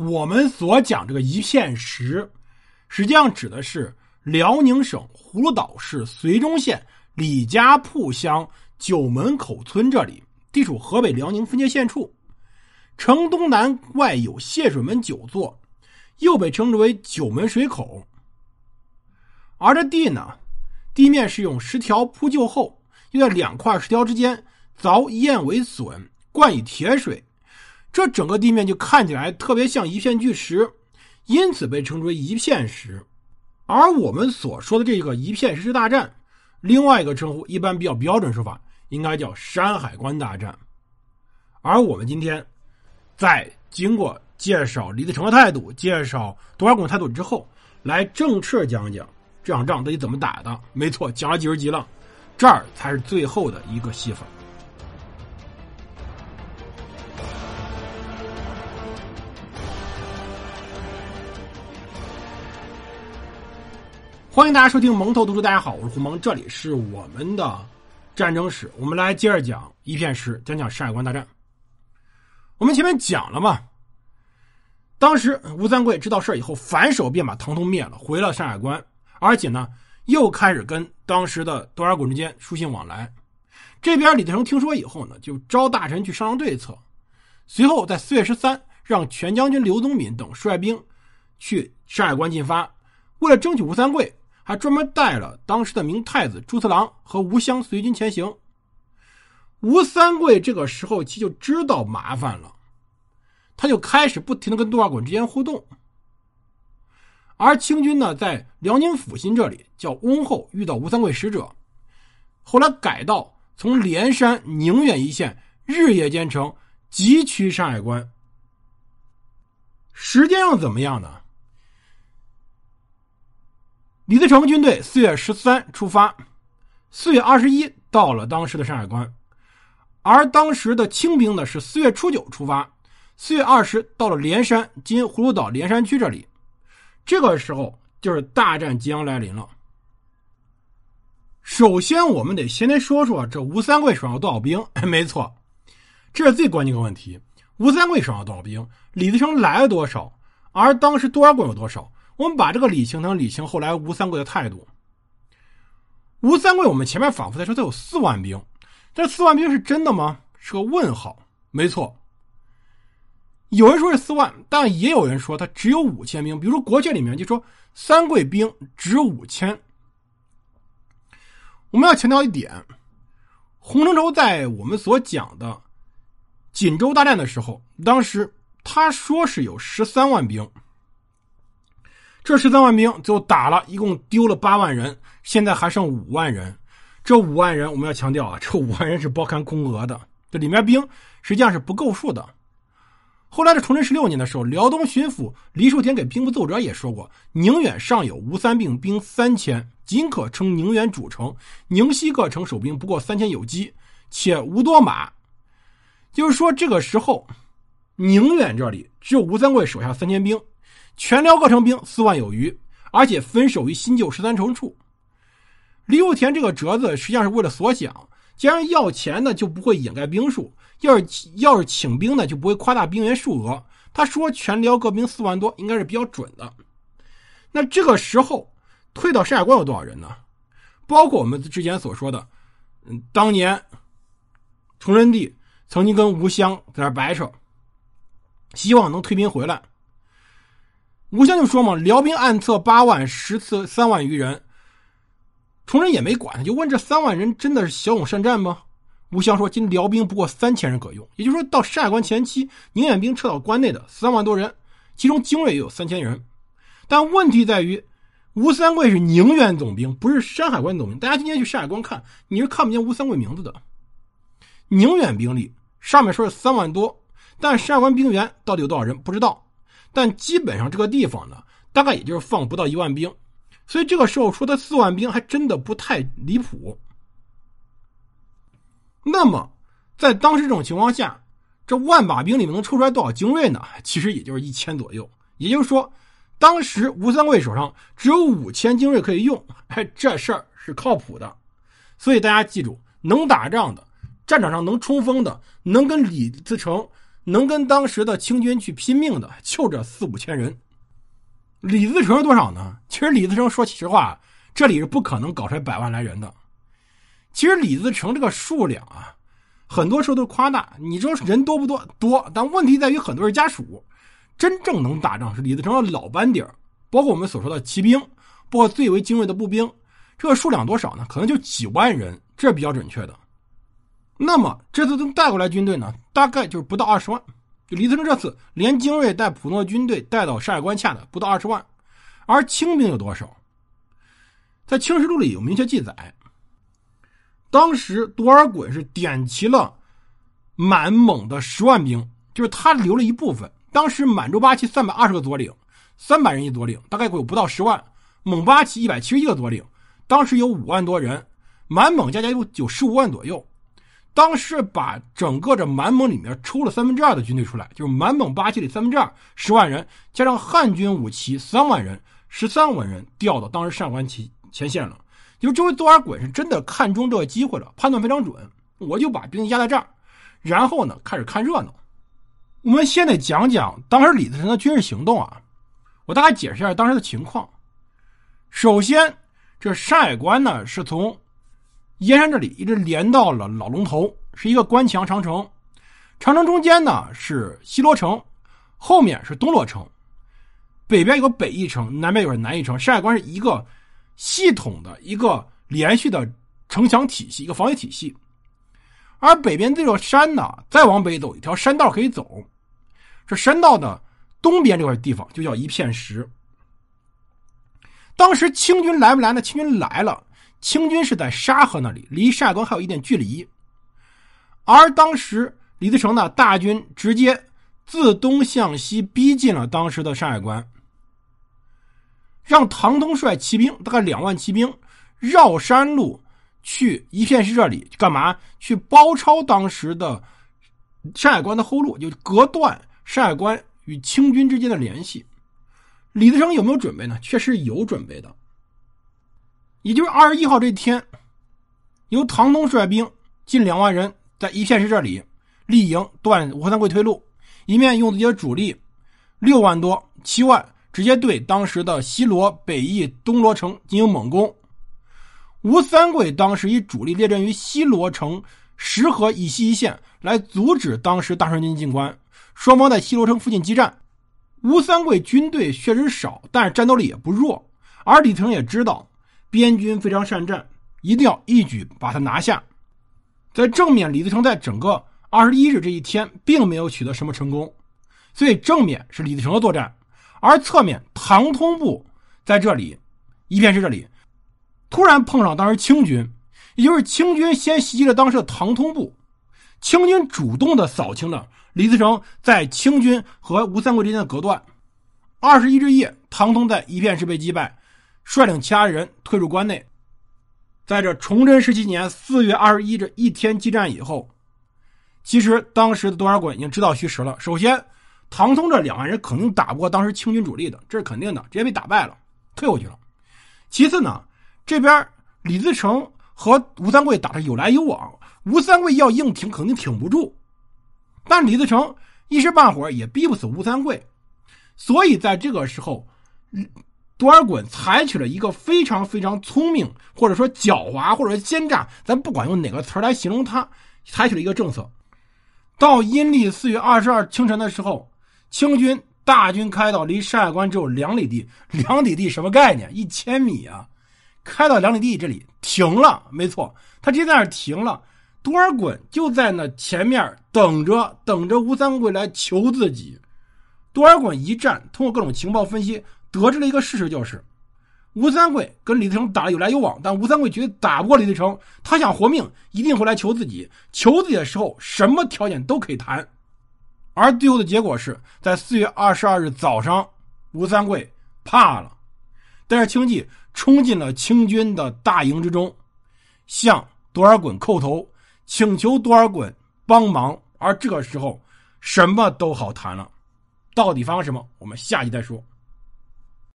我们所讲这个一片石，实际上指的是辽宁省葫芦岛市绥中县李家铺乡九门口村这里，地处河北辽宁分界线处。城东南外有泄水门九座，又被称之为九门水口。而这地呢，地面是用石条铺就后，又在两块石条之间凿燕尾笋，灌以铁水。这整个地面就看起来特别像一片巨石，因此被称之为一片石。而我们所说的这个一片石石大战，另外一个称呼一般比较标准说法应该叫山海关大战。而我们今天在经过介绍李自成的态度、介绍多尔衮态度之后，来正式讲讲这场仗到底怎么打的。没错，讲了几十集了，这儿才是最后的一个戏份。欢迎大家收听蒙头读书，大家好，我是胡蒙，这里是我们的战争史，我们来接着讲一片石，讲讲山海关大战。我们前面讲了嘛，当时吴三桂知道事以后，反手便把唐通灭了，回了山海关，而且呢，又开始跟当时的多尔衮之间书信往来。这边李自成听说以后呢，就招大臣去商量对策。随后在四月十三，让全将军刘宗敏等率兵去山海关进发，为了争取吴三桂。还专门带了当时的明太子朱次郎和吴襄随军前行。吴三桂这个时候其实就知道麻烦了，他就开始不停的跟多尔衮之间互动。而清军呢，在辽宁阜新这里叫翁后遇到吴三桂使者，后来改道从连山宁远一线日夜兼程急趋山海关。时间又怎么样呢？李自成军队四月十三出发，四月二十一到了当时的山海关，而当时的清兵呢是四月初九出发，四月二十到了连山（今葫芦岛连山区）这里。这个时候就是大战即将来临了。首先，我们得先来说说这吴三桂手上有多少兵？没错，这是最关键的问题。吴三桂手上有多少兵？李自成来了多少？而当时多尔衮有多少？我们把这个理清成理清后来吴三桂的态度。吴三桂，我们前面反复在说他有四万兵，这四万兵是真的吗？是个问号。没错，有人说是四万，但也有人说他只有五千兵。比如说国学里面就说三桂兵只五千。我们要强调一点，洪承畴在我们所讲的锦州大战的时候，当时他说是有十三万兵。这十三万兵最后打了一共丢了八万人，现在还剩五万人。这五万人我们要强调啊，这五万人是包含空额的，这里面兵实际上是不够数的。后来的崇祯十六年的时候，辽东巡抚黎树田给兵部奏折也说过：宁远尚有吴三并兵三千，仅可称宁远主城；宁西各城守兵不过三千有机，且无多马。就是说，这个时候宁远这里只有吴三桂手下三千兵。全辽各城兵四万有余，而且分守于新旧十三城处。李有田这个折子实际上是为了所想，既然要钱呢，就不会掩盖兵数；要是要是请兵呢，就不会夸大兵员数额。他说全辽各兵四万多，应该是比较准的。那这个时候退到山海关有多少人呢？包括我们之前所说的，嗯，当年崇祯帝曾经跟吴襄在那掰扯，希望能退兵回来。吴襄就说嘛：“辽兵暗测八万，实测三万余人。”崇祯也没管，就问这三万人真的是骁勇善战吗？吴襄说：“今辽兵不过三千人可用。”也就是说，到山海关前期，宁远兵撤到关内的三万多人，其中精锐也有三千人。但问题在于，吴三桂是宁远总兵，不是山海关总兵。大家今天去山海关看，你是看不见吴三桂名字的。宁远兵力上面说是三万多，但山海关兵员到底有多少人，不知道。但基本上这个地方呢，大概也就是放不到一万兵，所以这个时候说的四万兵还真的不太离谱。那么，在当时这种情况下，这万把兵里面能抽出来多少精锐呢？其实也就是一千左右。也就是说，当时吴三桂手上只有五千精锐可以用，哎，这事儿是靠谱的。所以大家记住，能打仗的，战场上能冲锋的，能跟李自成能跟当时的清军去拼命的就这四五千人。李自成是多少呢？其实李自成说实话，这里是不可能搞出来百万来人的。其实李自成这个数量啊，很多时候都夸大。你说人多不多？多，但问题在于很多是家属。真正能打仗是李自成的老班底，包括我们所说的骑兵，包括最为精锐的步兵。这个数量多少呢？可能就几万人，这比较准确的。那么这次能带过来军队呢？大概就是不到二十万。就李自成这次连精锐带普通的军队带到山海关下的不到二十万，而清兵有多少？在《清史录》里有明确记载，当时多尔衮是点齐了满蒙的十万兵，就是他留了一部分。当时满洲八旗三百二十个左领，三百人一左领，大概有不到十万；蒙八旗一百七十一个左领，当时有五万多人，满蒙加加有有十五万左右。当时把整个这满蒙里面抽了三分之二的军队出来，就是满蒙八旗里三分之二十万人，加上汉军五旗三万人，十三万人调到当时上官旗前线了。因为这位多尔衮是真的看中这个机会了，判断非常准，我就把兵压在这儿，然后呢开始看热闹。我们先得讲讲当时李自成的军事行动啊，我大概解释一下当时的情况。首先，这山海关呢是从燕山这里一直连到了老龙头，是一个关墙长城。长城中间呢是西罗城，后面是东洛城，北边有个北翼城，南边有个南翼城。山海关是一个系统的一个连续的城墙体系，一个防御体系。而北边这座山呢，再往北走一条山道可以走。这山道的东边这块地方就叫一片石。当时清军来不来呢？清军来了，清军是在沙河那里，离山海关还有一点距离。而当时李自成呢，大军直接自东向西逼近了当时的山海关，让唐通率骑兵大概两万骑兵绕山路。去一片是这里干嘛？去包抄当时的山海关的后路，就隔断山海关与清军之间的联系。李自成有没有准备呢？确实有准备的。也就是二十一号这天，由唐东率兵近两万人在一片石这里立营，断吴三桂退路，一面用自己的主力六万多、七万直接对当时的西罗、北翼、东罗城进行猛攻。吴三桂当时以主力列阵于西罗城石河以西一线，来阻止当时大顺军进关。双方在西罗城附近激战。吴三桂军队确实少，但是战斗力也不弱。而李成也知道边军非常善战，一定要一举把他拿下。在正面，李自成在整个二十一日这一天并没有取得什么成功，所以正面是李自成的作战，而侧面唐通部在这里一片是这里。突然碰上当时清军，也就是清军先袭击了当时的唐通部，清军主动的扫清了李自成在清军和吴三桂之间的隔断。二十一日夜，唐通在一片是被击败，率领其他人退入关内。在这崇祯十七年四月二十一这一天激战以后，其实当时的多尔衮已经知道虚实了。首先，唐通这两万人肯定打不过当时清军主力的，这是肯定的，直接被打败了，退回去了。其次呢？这边李自成和吴三桂打的有来有往，吴三桂要硬挺肯定挺不住，但李自成一时半会儿也逼不死吴三桂，所以在这个时候，多尔衮采取了一个非常非常聪明，或者说狡猾，或者说奸诈，咱不管用哪个词来形容他，采取了一个政策。到阴历四月二十二清晨的时候，清军大军开到离山海关只有两里地，两里地什么概念？一千米啊！开到两里地这里停了，没错，他直接在那儿停了。多尔衮就在那前面等着，等着吴三桂来求自己。多尔衮一战，通过各种情报分析，得知了一个事实，就是吴三桂跟李自成打的有来有往，但吴三桂觉得打不过李自成，他想活命，一定会来求自己。求自己的时候，什么条件都可以谈。而最后的结果是在四月二十二日早上，吴三桂怕了，带着轻骑。冲进了清军的大营之中，向多尔衮叩头，请求多尔衮帮忙。而这个时候，什么都好谈了。到底发生什么？我们下集再说。